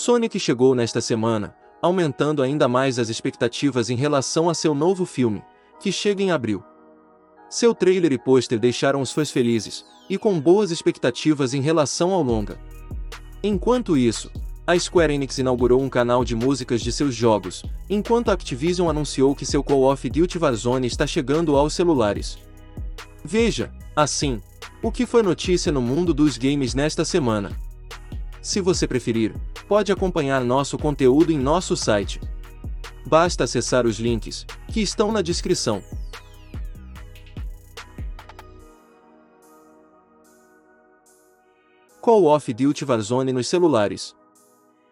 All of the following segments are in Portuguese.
Sonic chegou nesta semana, aumentando ainda mais as expectativas em relação a seu novo filme, que chega em abril. Seu trailer e pôster deixaram os fãs felizes, e com boas expectativas em relação ao longa. Enquanto isso, a Square Enix inaugurou um canal de músicas de seus jogos, enquanto a Activision anunciou que seu of Duty Warzone está chegando aos celulares. Veja, assim, o que foi notícia no mundo dos games nesta semana. Se você preferir, pode acompanhar nosso conteúdo em nosso site. Basta acessar os links, que estão na descrição. Call of Duty Warzone nos celulares.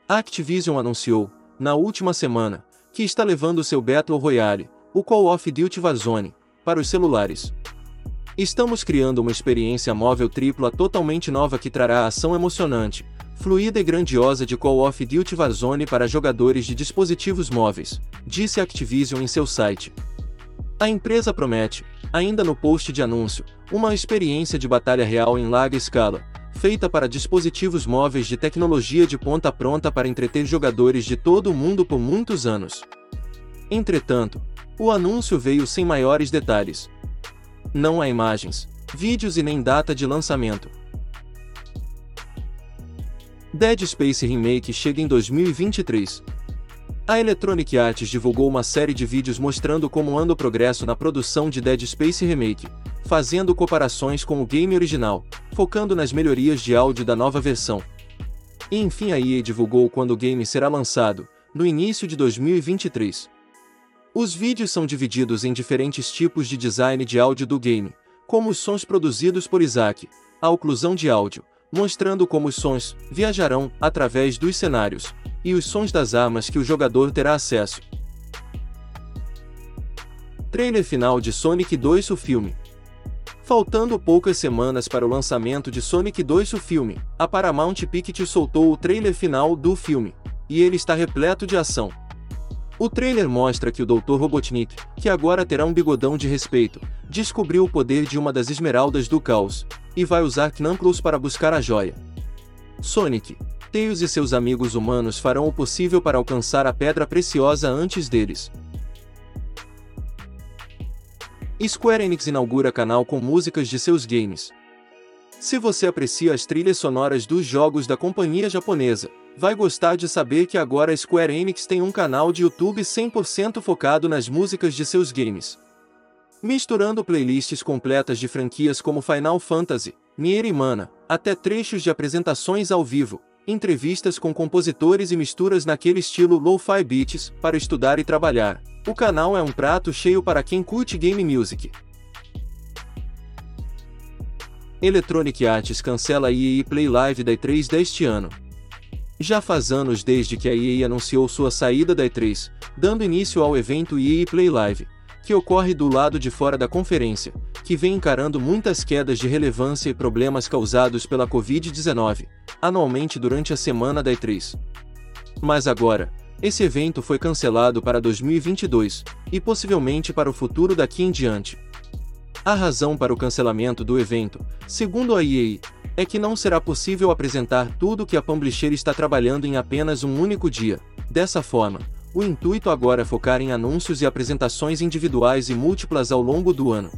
Activision anunciou, na última semana, que está levando seu Battle Royale, o Call of Duty Warzone, para os celulares. Estamos criando uma experiência móvel tripla totalmente nova que trará ação emocionante, fluida e grandiosa de Call of Duty Warzone para jogadores de dispositivos móveis, disse Activision em seu site. A empresa promete, ainda no post de anúncio, uma experiência de batalha real em larga escala, feita para dispositivos móveis de tecnologia de ponta pronta para entreter jogadores de todo o mundo por muitos anos. Entretanto, o anúncio veio sem maiores detalhes. Não há imagens, vídeos e nem data de lançamento. Dead Space Remake chega em 2023. A Electronic Arts divulgou uma série de vídeos mostrando como anda o progresso na produção de Dead Space Remake, fazendo comparações com o game original, focando nas melhorias de áudio da nova versão. E enfim a EA divulgou quando o game será lançado, no início de 2023. Os vídeos são divididos em diferentes tipos de design de áudio do game, como os sons produzidos por Isaac, a oclusão de áudio, mostrando como os sons viajarão através dos cenários, e os sons das armas que o jogador terá acesso. Trailer final de Sonic 2 o filme. Faltando poucas semanas para o lançamento de Sonic 2 o filme, a Paramount Pictures soltou o trailer final do filme, e ele está repleto de ação. O trailer mostra que o Dr. Robotnik, que agora terá um bigodão de respeito, descobriu o poder de uma das esmeraldas do caos, e vai usar Knuckles para buscar a joia. Sonic, Tails e seus amigos humanos farão o possível para alcançar a pedra preciosa antes deles, Square Enix inaugura canal com músicas de seus games. Se você aprecia as trilhas sonoras dos jogos da companhia japonesa, vai gostar de saber que agora a Square Enix tem um canal de YouTube 100% focado nas músicas de seus games. Misturando playlists completas de franquias como Final Fantasy, Nier e Mana, até trechos de apresentações ao vivo, entrevistas com compositores e misturas naquele estilo lo-fi beats para estudar e trabalhar. O canal é um prato cheio para quem curte game music. Electronic Arts cancela a EA Play Live da E3 deste ano. Já faz anos desde que a EA anunciou sua saída da E3, dando início ao evento EA Play Live, que ocorre do lado de fora da conferência, que vem encarando muitas quedas de relevância e problemas causados pela Covid-19, anualmente durante a semana da E3. Mas agora, esse evento foi cancelado para 2022, e possivelmente para o futuro daqui em diante. A razão para o cancelamento do evento, segundo a EA, é que não será possível apresentar tudo que a Publisher está trabalhando em apenas um único dia. Dessa forma, o intuito agora é focar em anúncios e apresentações individuais e múltiplas ao longo do ano.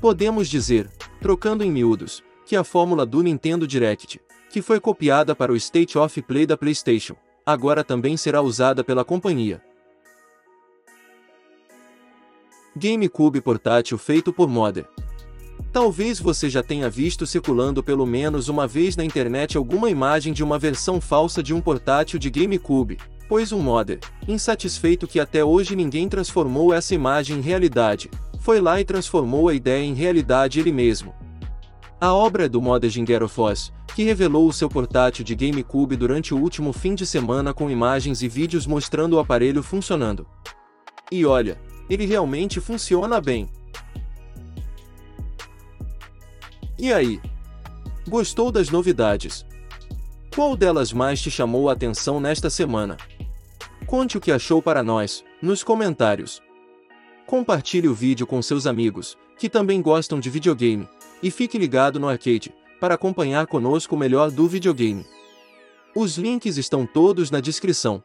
Podemos dizer, trocando em miúdos, que a fórmula do Nintendo Direct, que foi copiada para o State of Play da PlayStation, agora também será usada pela companhia. GameCube portátil feito por Modder. Talvez você já tenha visto circulando pelo menos uma vez na internet alguma imagem de uma versão falsa de um portátil de GameCube, pois um modder, insatisfeito que até hoje ninguém transformou essa imagem em realidade, foi lá e transformou a ideia em realidade ele mesmo. A obra é do modder Gingero Foss, que revelou o seu portátil de GameCube durante o último fim de semana com imagens e vídeos mostrando o aparelho funcionando. E olha, ele realmente funciona bem. E aí? Gostou das novidades? Qual delas mais te chamou a atenção nesta semana? Conte o que achou para nós, nos comentários. Compartilhe o vídeo com seus amigos, que também gostam de videogame, e fique ligado no arcade, para acompanhar conosco o melhor do videogame. Os links estão todos na descrição.